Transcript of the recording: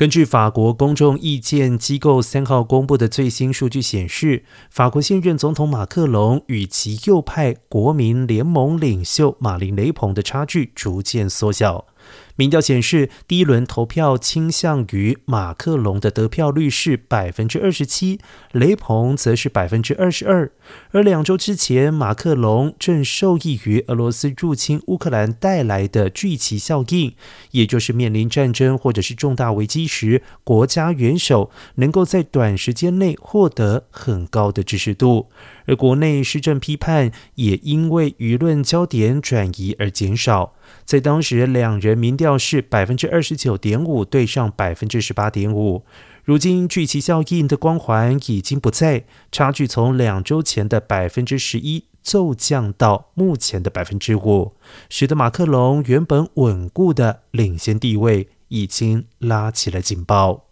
根据法国公众意见机构三号公布的最新数据显示，法国现任总统马克龙与其右派国民联盟领袖马林·雷鹏的差距逐渐缩小。民调显示，第一轮投票倾向于马克龙的得票率是百分之二十七，雷鹏则是百分之二十二。而两周之前，马克龙正受益于俄罗斯入侵乌克兰带来的聚集效应，也就是面临战争或者是重大危机时，国家元首能够在短时间内获得很高的支持度。而国内施政批判也因为舆论焦点转移而减少。在当时，两人民调倒是百分之二十九点五对上百分之十八点五。如今，聚集效应的光环已经不在，差距从两周前的百分之十一骤降到目前的百分之五，使得马克龙原本稳固的领先地位已经拉起了警报。